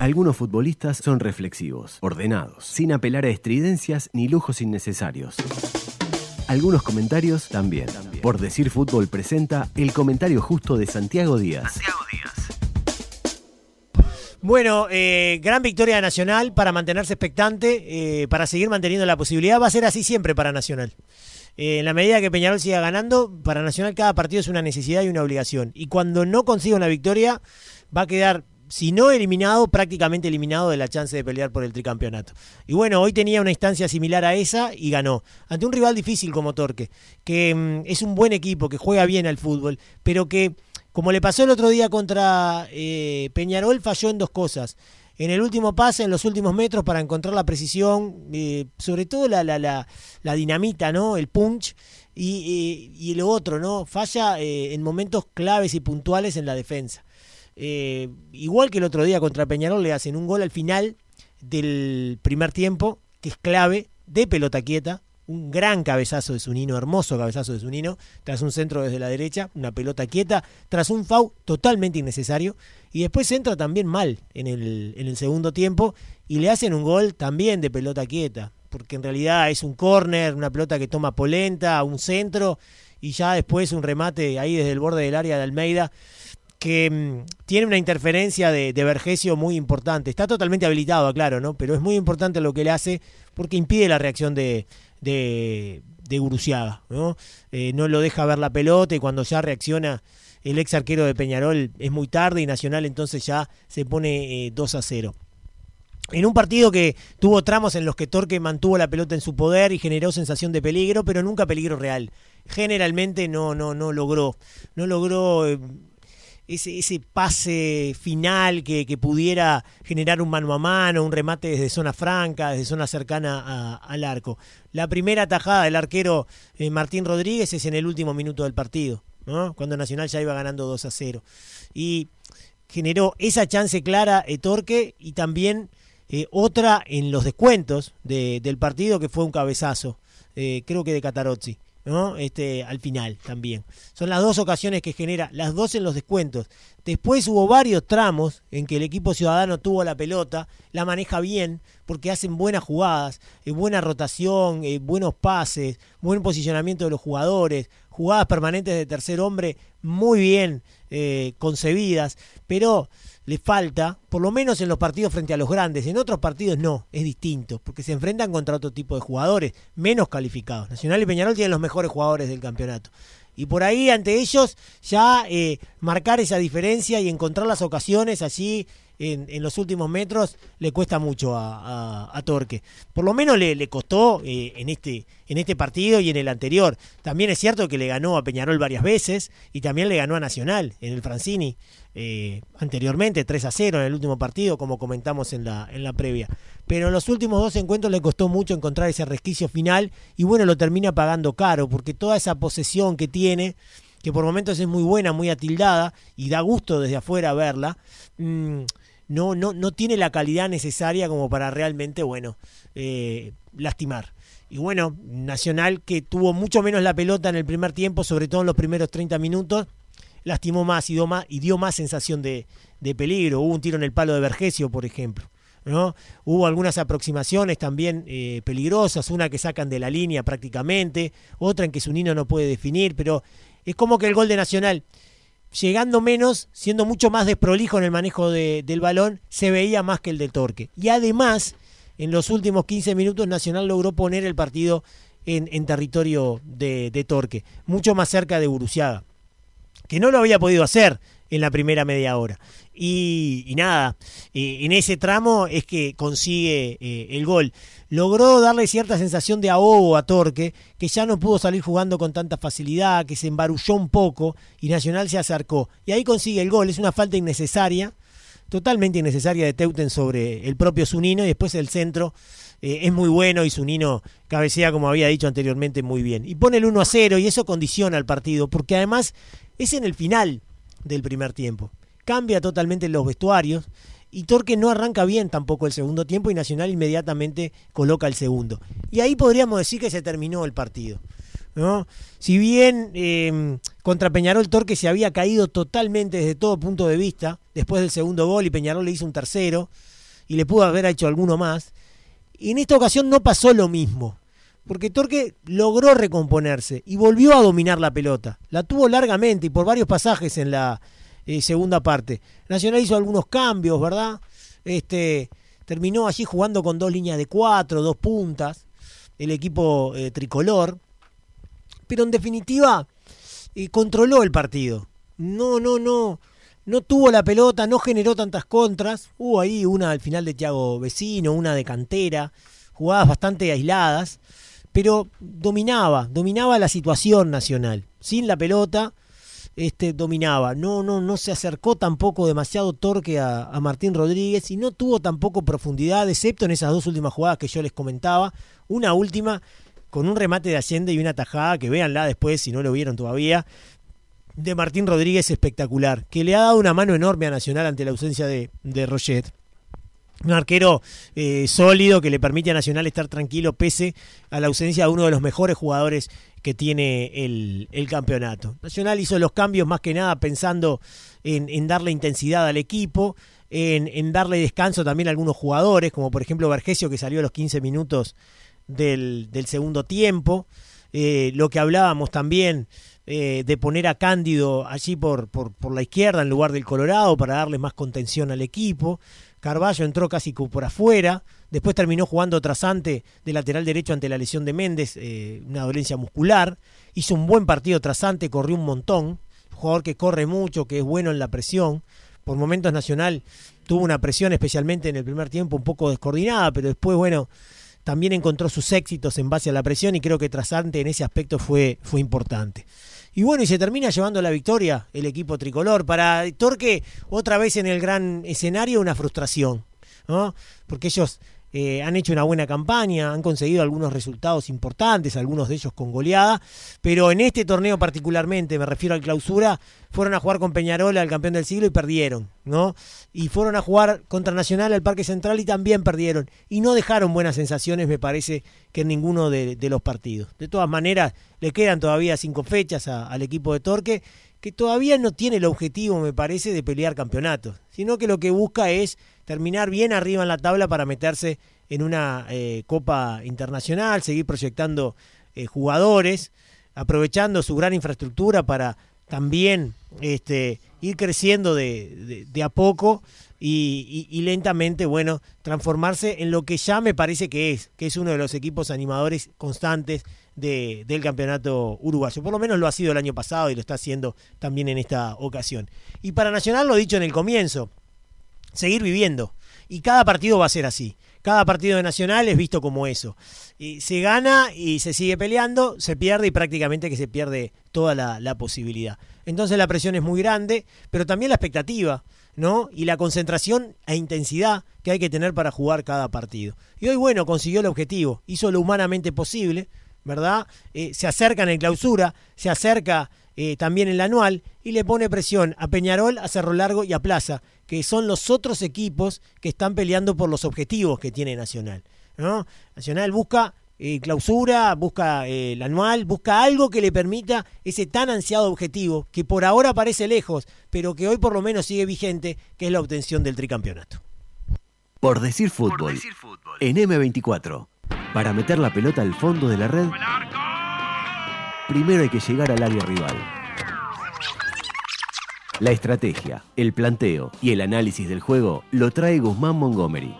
Algunos futbolistas son reflexivos, ordenados, sin apelar a estridencias ni lujos innecesarios. Algunos comentarios también. Por decir fútbol presenta el comentario justo de Santiago Díaz. Bueno, eh, gran victoria Nacional para mantenerse expectante, eh, para seguir manteniendo la posibilidad. Va a ser así siempre para Nacional. Eh, en la medida que Peñarol siga ganando, para Nacional cada partido es una necesidad y una obligación. Y cuando no consiga una victoria, va a quedar si no eliminado, prácticamente eliminado de la chance de pelear por el tricampeonato. Y bueno, hoy tenía una instancia similar a esa y ganó. Ante un rival difícil como Torque, que mm, es un buen equipo, que juega bien al fútbol, pero que, como le pasó el otro día contra eh, Peñarol, falló en dos cosas. En el último pase, en los últimos metros, para encontrar la precisión, eh, sobre todo la, la, dinamita, ¿no? El punch. Y, y, lo otro, ¿no? Falla eh, en momentos claves y puntuales en la defensa. Eh, igual que el otro día contra Peñarol, le hacen un gol al final del primer tiempo, que es clave, de pelota quieta, un gran cabezazo de Zunino, hermoso cabezazo de Zunino, tras un centro desde la derecha, una pelota quieta, tras un FAU totalmente innecesario, y después entra también mal en el, en el segundo tiempo. Y le hacen un gol también de pelota quieta, porque en realidad es un córner, una pelota que toma polenta, un centro, y ya después un remate ahí desde el borde del área de Almeida que mm, tiene una interferencia de, de, Vergesio muy importante. Está totalmente habilitado, claro, ¿no? Pero es muy importante lo que le hace porque impide la reacción de, de, de Guruciaga, ¿no? Eh, no lo deja ver la pelota y cuando ya reacciona el ex arquero de Peñarol es muy tarde y Nacional entonces ya se pone 2 eh, a 0. En un partido que tuvo tramos en los que Torque mantuvo la pelota en su poder y generó sensación de peligro, pero nunca peligro real. Generalmente no, no, no logró, no logró eh, ese, ese pase final que, pudiera generar un mano a mano, un remate desde zona franca, desde zona cercana al arco. La primera tajada del arquero eh, Martín Rodríguez es en el último minuto del partido, ¿no? cuando Nacional ya iba ganando 2 a 0. Y generó esa chance clara Torque y también eh, otra en los descuentos del partido que fue un cabezazo, eh, creo que de Catarozzi. ¿No? Este, al final también. Son las dos ocasiones que genera, las dos en los descuentos. Después hubo varios tramos en que el equipo ciudadano tuvo la pelota, la maneja bien, porque hacen buenas jugadas, eh, buena rotación, eh, buenos pases, buen posicionamiento de los jugadores, jugadas permanentes de tercer hombre muy bien eh, concebidas, pero le falta, por lo menos en los partidos frente a los grandes, en otros partidos no, es distinto, porque se enfrentan contra otro tipo de jugadores, menos calificados. Nacional y Peñarol tienen los mejores jugadores del campeonato. Y por ahí ante ellos ya eh, marcar esa diferencia y encontrar las ocasiones allí en, los últimos metros le cuesta mucho a, Torque. Por lo menos le, costó eh, en, este, en este partido y en el anterior. También es cierto que le ganó a Peñarol varias veces y también le ganó a Nacional en el Francini eh, anteriormente, 3 a 0 en el último partido, como comentamos en la, en la previa. Pero en los últimos dos encuentros le costó mucho encontrar ese resquicio final y bueno, lo termina pagando caro porque toda esa posesión que tiene que por momentos es muy buena, muy atildada y da gusto desde afuera verla, mm, no, no, no tiene la calidad necesaria como para realmente, bueno, eh, lastimar. Y bueno, Nacional que tuvo mucho menos la pelota en el primer tiempo, sobre todo en los primeros 30 minutos, lastimó más y dio más, y dio más sensación de, de peligro. Hubo un tiro en el palo de Vergesio, por ejemplo. ¿no? Hubo algunas aproximaciones también eh, peligrosas, una que sacan de la línea prácticamente, otra en que su niño no puede definir, pero es como que el gol de Nacional llegando menos, siendo mucho más desprolijo en el manejo del balón, se veía más que el del Torque. Y además, en los últimos 15 minutos, Nacional logró poner el partido en, territorio de, Torque, mucho más cerca de Uruciaga, que no lo había podido hacer en la primera media hora. Y, nada, en ese tramo es que consigue eh, el gol. Logró darle cierta sensación de ahogo a Torque, que ya no pudo salir jugando con tanta facilidad, que se embarulló un poco y Nacional se acercó. Y ahí consigue el gol, es una falta innecesaria, totalmente innecesaria de Teuten sobre el propio Zunino y después el centro. Eh, es muy bueno y Zunino cabecea, como había dicho anteriormente, muy bien. Y pone el 1 a 0 y eso condiciona al partido, porque además es en el final del primer tiempo. Cambia totalmente los vestuarios y Torque no arranca bien tampoco el segundo tiempo y Nacional inmediatamente coloca el segundo. Y ahí podríamos decir que se terminó el partido. ¿no? Si bien eh, Contra Peñarol Torque se había caído totalmente desde todo punto de vista, después del segundo gol y Peñarol le hizo un tercero y le pudo haber hecho alguno más. Y en esta ocasión no pasó lo mismo, porque Torque logró recomponerse y volvió a dominar la pelota. La tuvo largamente y por varios pasajes en la eh, segunda parte. Nacional hizo algunos cambios, ¿verdad? Este, terminó allí jugando con dos líneas de cuatro, dos puntas, el equipo eh, tricolor. Pero en definitiva, eh, controló el partido. No, no, no. No tuvo la pelota, no generó tantas contras. Hubo ahí una al final de Thiago Vecino, una de cantera, jugadas bastante aisladas, pero dominaba, dominaba la situación nacional. Sin la pelota, este, dominaba. No, no, no se acercó tampoco demasiado torque a, Martín Rodríguez y no tuvo tampoco profundidad, excepto en esas dos últimas jugadas que yo les comentaba. Una última con un remate de Allende y una tajada, que véanla después si no lo vieron todavía, de Martín Rodríguez espectacular, que le ha dado una mano enorme a Nacional ante la ausencia de, de Roget. Un arquero eh, sólido que le permite a Nacional estar tranquilo pese a la ausencia de uno de los mejores jugadores que tiene el, campeonato. Nacional hizo los cambios más que nada pensando en, darle intensidad al equipo, en, darle descanso también a algunos jugadores, como por ejemplo Vergesio que salió a los 15 minutos del, segundo tiempo. Eh, lo que hablábamos también eh, de poner a Cándido allí por, por, por la izquierda en lugar del Colorado para darle más contención al equipo. Carballo entró casi por afuera, después terminó jugando trasante de lateral derecho ante la lesión de Méndez, eh, una dolencia muscular, hizo un buen partido trasante, corrió un montón, jugador que corre mucho, que es bueno en la presión, por momentos Nacional tuvo una presión especialmente en el primer tiempo un poco descoordinada, pero después, bueno, también encontró sus éxitos en base a la presión y creo que Trasante en ese aspecto fue, fue importante. Y bueno, y se termina llevando la victoria el equipo tricolor. Para Torque, otra vez en el gran escenario, una frustración, ¿no? Porque ellos eh, han hecho una buena campaña, han conseguido algunos resultados importantes, algunos de ellos con goleada, pero en este torneo particularmente, me refiero al clausura, fueron a jugar con Peñarol al campeón del siglo y perdieron, ¿no? Y fueron a jugar contra Nacional al Parque Central y también perdieron. Y no dejaron buenas sensaciones, me parece, que en ninguno de, los partidos. De todas maneras, le quedan todavía cinco fechas al equipo de Torque, que todavía no tiene el objetivo, me parece, de pelear campeonatos, sino que lo que busca es terminar bien arriba en la tabla para meterse en una eh, Copa Internacional, seguir proyectando eh, jugadores, aprovechando su gran infraestructura para también este, ir creciendo de, a poco y, lentamente, bueno, transformarse en lo que ya me parece que es, que es uno de los equipos animadores constantes del campeonato uruguayo. Por lo menos lo ha sido el año pasado y lo está haciendo también en esta ocasión. Y para Nacional, lo dicho en el comienzo, seguir viviendo. Y cada partido va a ser así. Cada partido de Nacional es visto como eso. Y se gana y se sigue peleando, se pierde y prácticamente que se pierde toda la, posibilidad. Entonces la presión es muy grande, pero también la expectativa, ¿no? Y la concentración e intensidad que hay que tener para jugar cada partido. Y hoy, bueno, consiguió el objetivo, hizo lo humanamente posible, ¿verdad? Eh, se acerca en el clausura, se acerca eh, también en el anual y le pone presión a Peñarol, a Cerro Largo y a Plaza, que son los otros equipos que están peleando por los objetivos que tiene Nacional. ¿no? Nacional busca eh, clausura, busca eh, el anual, busca algo que le permita ese tan ansiado objetivo, que por ahora parece lejos, pero que hoy por lo menos sigue vigente, que es la obtención del tricampeonato. Por decir fútbol, por decir fútbol. en M24, para meter la pelota al fondo de la red primero hay que llegar al área rival. La estrategia, el planteo y el análisis del juego lo trae Guzmán Montgomery.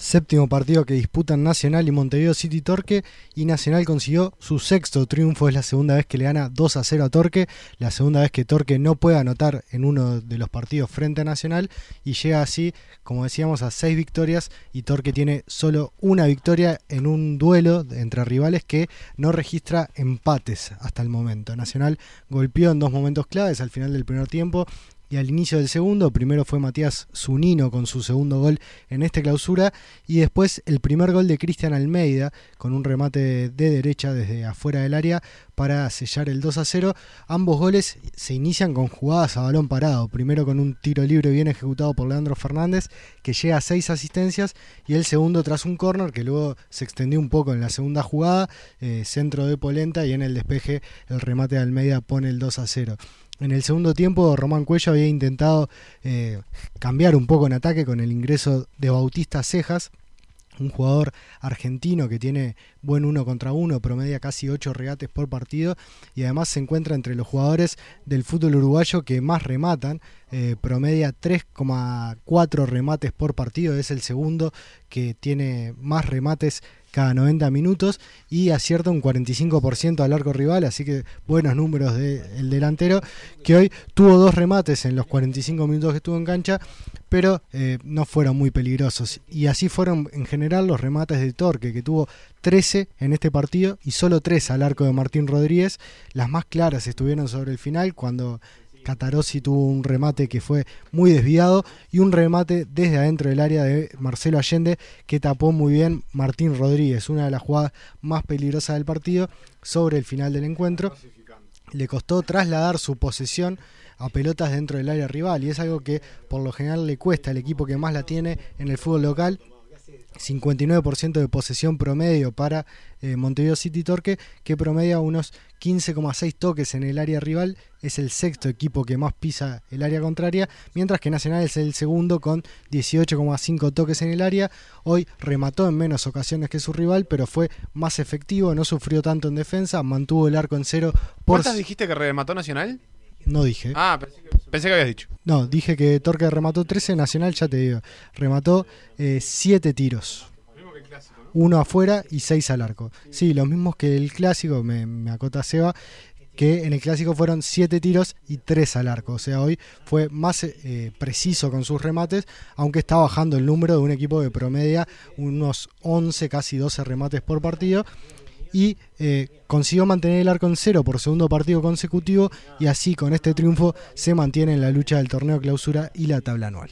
Séptimo partido que disputan Nacional y Montevideo City Torque y Nacional consiguió su sexto triunfo, es la segunda vez que le gana 2 a 0 a Torque, la segunda vez que Torque no puede anotar en uno de los partidos frente a Nacional y llega así, como decíamos, a seis victorias y Torque tiene solo una victoria en un duelo entre rivales que no registra empates hasta el momento. Nacional golpeó en dos momentos claves al final del primer tiempo y al inicio del segundo, primero fue Matías Zunino con su segundo gol en esta clausura y después el primer gol de Cristian Almeida con un remate de derecha desde afuera del área para sellar el 2 a 0. Ambos goles se inician con jugadas a balón parado, primero con un tiro libre bien ejecutado por Leandro Fernández que llega a seis asistencias y el segundo tras un córner que luego se extendió un poco en la segunda jugada, eh, centro de Polenta y en el despeje el remate de Almeida pone el 2 a 0. En el segundo tiempo, Román Cuello había intentado eh, cambiar un poco en ataque con el ingreso de Bautista Cejas, un jugador argentino que tiene buen uno contra uno, promedia casi 8 regates por partido y además se encuentra entre los jugadores del fútbol uruguayo que más rematan, eh, promedia 3,4 remates por partido, es el segundo que tiene más remates cada 90 minutos y acierta un 45% al arco rival, así que buenos números del delantero, que hoy tuvo dos remates en los 45 minutos que estuvo en cancha, pero eh, no fueron muy peligrosos. Y así fueron en general los remates de Torque, que tuvo 13 en este partido y solo 3 al arco de Martín Rodríguez. Las más claras estuvieron sobre el final, cuando Catarossi tuvo un remate que fue muy desviado y un remate desde adentro del área de Marcelo Allende que tapó muy bien Martín Rodríguez, una de las jugadas más peligrosas del partido sobre el final del encuentro. Le costó trasladar su posesión a pelotas dentro del área rival y es algo que por lo general le cuesta al equipo que más la tiene en el fútbol local 59% de posesión promedio para eh, Montevideo City Torque, que promedia unos 15,6 toques en el área rival. Es el sexto equipo que más pisa el área contraria, mientras que Nacional es el segundo con 18,5 toques en el área. Hoy remató en menos ocasiones que su rival, pero fue más efectivo, no sufrió tanto en defensa, mantuvo el arco en cero. Por... ¿Cuántas dijiste que remató Nacional? No dije. Ah, pensé que, habías dicho. No, dije que Torque remató 13, Nacional, ya te digo, remató 7 eh, tiros. Uno afuera y 6 al arco. Sí, los mismos que el clásico, me, acota Seba, que en el clásico fueron 7 tiros y 3 al arco. O sea, hoy fue más eh, preciso con sus remates, aunque está bajando el número de un equipo de promedia unos 11, casi 12 remates por partido y eh, consiguió mantener el arco en cero por segundo partido consecutivo y así con este triunfo se mantiene en la lucha del torneo clausura y la tabla anual.